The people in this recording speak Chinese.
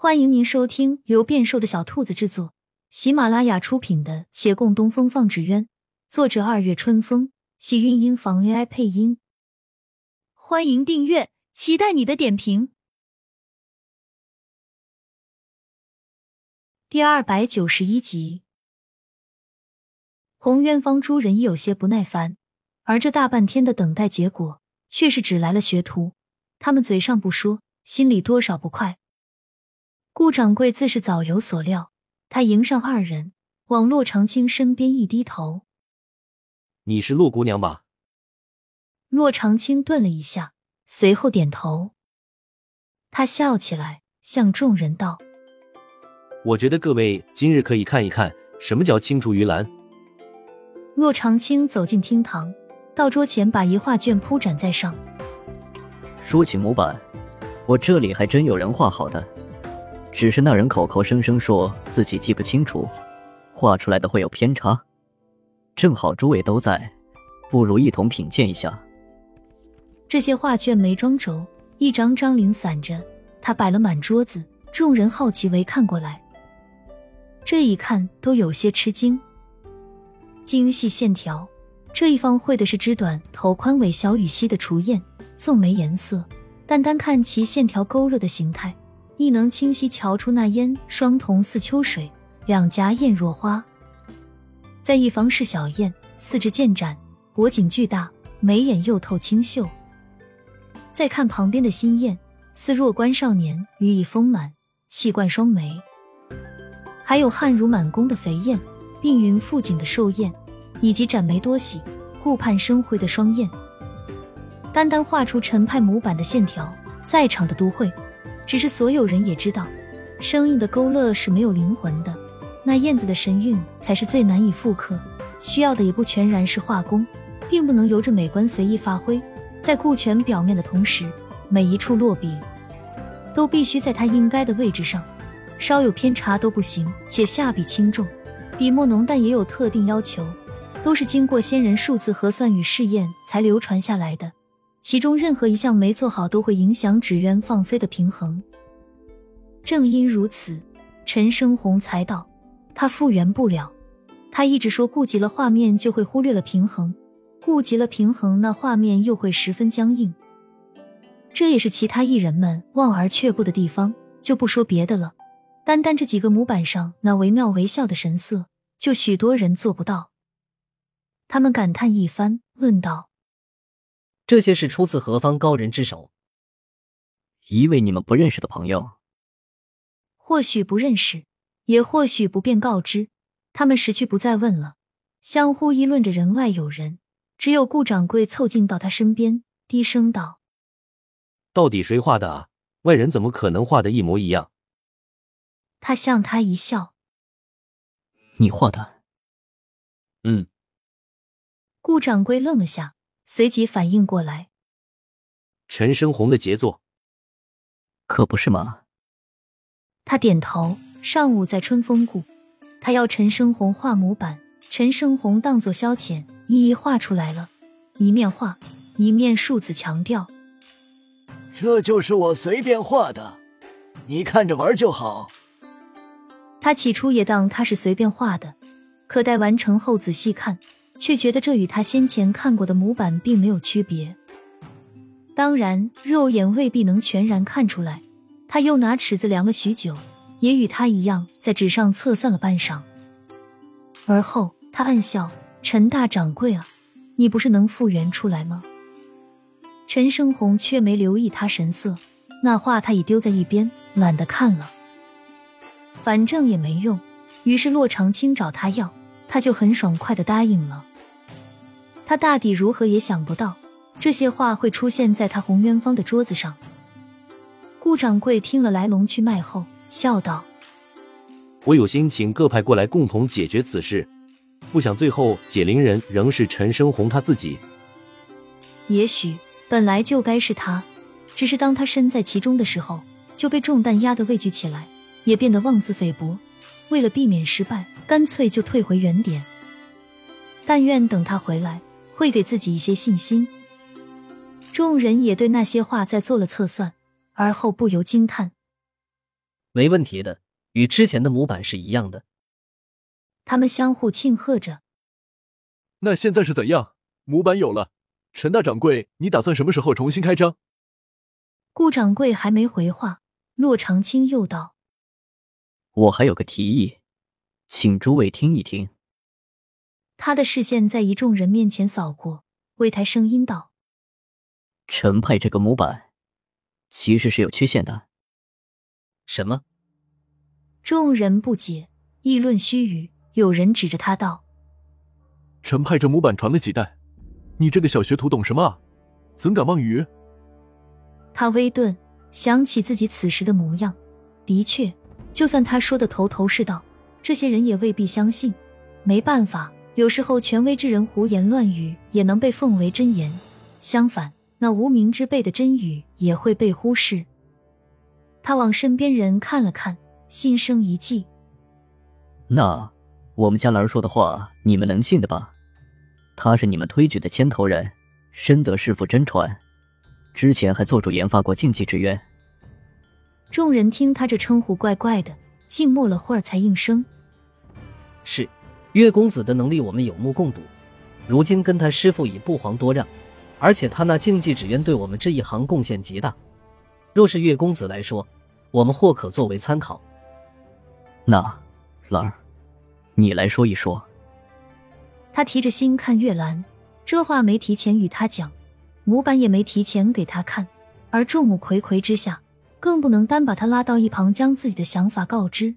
欢迎您收听由变瘦的小兔子制作、喜马拉雅出品的《且共东风放纸鸢》，作者二月春风，喜韵音房 AI 配音。欢迎订阅，期待你的点评。第二百九十一集，红渊方诸人已有些不耐烦，而这大半天的等待，结果却是只来了学徒。他们嘴上不说，心里多少不快。顾掌柜自是早有所料，他迎上二人，往洛长青身边一低头：“你是洛姑娘吧？”洛长青顿了一下，随后点头。他笑起来，向众人道：“我觉得各位今日可以看一看什么叫青出于蓝。”洛长青走进厅堂，到桌前把一画卷铺展在上。说起模板，我这里还真有人画好的。只是那人口口声声说自己记不清楚，画出来的会有偏差。正好诸位都在，不如一同品鉴一下。这些画卷没装轴，一张张零散着，他摆了满桌子，众人好奇围看过来。这一看都有些吃惊，精细线条，这一方绘的是肢短、头宽、尾小、羽细的雏燕，纵眉颜色，单单看其线条勾勒的形态。亦能清晰瞧出那烟双瞳似秋水，两颊艳若花。在一方是小燕，四肢健展，脖颈巨大，眉眼又透清秀。再看旁边的新燕，似弱冠少年，羽翼丰满，气贯双眉。还有汗如满弓的肥燕，鬓云覆颈的瘦燕，以及展眉多喜、顾盼生辉的双燕。单单画出陈派模板的线条，在场的都会。只是所有人也知道，生硬的勾勒是没有灵魂的，那燕子的神韵才是最难以复刻。需要的也不全然是画工，并不能由着美观随意发挥，在顾全表面的同时，每一处落笔都必须在它应该的位置上，稍有偏差都不行。且下笔轻重，笔墨浓淡也有特定要求，都是经过先人数字核算与试验才流传下来的。其中任何一项没做好，都会影响纸鸢放飞的平衡。正因如此，陈生红才道他复原不了。他一直说顾及了画面就会忽略了平衡，顾及了平衡，那画面又会十分僵硬。这也是其他艺人们望而却步的地方。就不说别的了，单单这几个模板上那惟妙惟肖的神色，就许多人做不到。他们感叹一番，问道。这些是出自何方高人之手？一位你们不认识的朋友，或许不认识，也或许不便告知。他们识趣不再问了，相互议论着。人外有人，只有顾掌柜凑近到他身边，低声道：“到底谁画的啊？外人怎么可能画的一模一样？”他向他一笑：“你画的？”嗯。顾掌柜愣了下。随即反应过来，陈生红的杰作，可不是吗？他点头。上午在春风谷，他要陈生红画模板，陈生红当作消遣，一一画出来了。一面画，一面数字强调：“这就是我随便画的，你看着玩就好。”他起初也当他是随便画的，可待完成后仔细看。却觉得这与他先前看过的模板并没有区别。当然，肉眼未必能全然看出来。他又拿尺子量了许久，也与他一样在纸上测算了半晌。而后，他暗笑：“陈大掌柜啊，你不是能复原出来吗？”陈生红却没留意他神色，那画他已丢在一边，懒得看了。反正也没用，于是洛长青找他要，他就很爽快的答应了。他大抵如何也想不到，这些话会出现在他红渊方的桌子上。顾掌柜听了来龙去脉后，笑道：“我有心请各派过来共同解决此事，不想最后解铃人仍是陈生红他自己。也许本来就该是他，只是当他身在其中的时候，就被重担压得畏惧起来，也变得妄自菲薄。为了避免失败，干脆就退回原点。但愿等他回来。”会给自己一些信心。众人也对那些话在做了测算，而后不由惊叹。没问题的，与之前的模板是一样的。他们相互庆贺着。那现在是怎样？模板有了，陈大掌柜，你打算什么时候重新开张？顾掌柜还没回话，骆长青又道：“我还有个提议，请诸位听一听。”他的视线在一众人面前扫过，微抬声音道：“陈派这个模板其实是有缺陷的。”什么？众人不解，议论须臾。有人指着他道：“陈派这模板传了几代，你这个小学徒懂什么啊？怎敢妄语？”他微顿，想起自己此时的模样，的确，就算他说的头头是道，这些人也未必相信。没办法，有时候权威之人胡言乱语也能被奉为真言，相反，那无名之辈的真语也会被忽视。他往身边人看了看，心生一计。那我们家兰儿说的话，你们能信的吧？他是你们推举的牵头人，深得师傅真传。之前还做主研发过禁忌之渊。众人听他这称呼怪怪的，静默了会儿，才应声：“是，岳公子的能力我们有目共睹。如今跟他师傅已不遑多让，而且他那竞技纸鸢对我们这一行贡献极大。若是月公子来说，我们或可作为参考。那兰儿，你来说一说。”他提着心看月兰，这话没提前与他讲。模板也没提前给他看，而众目睽睽之下，更不能单把他拉到一旁将自己的想法告知。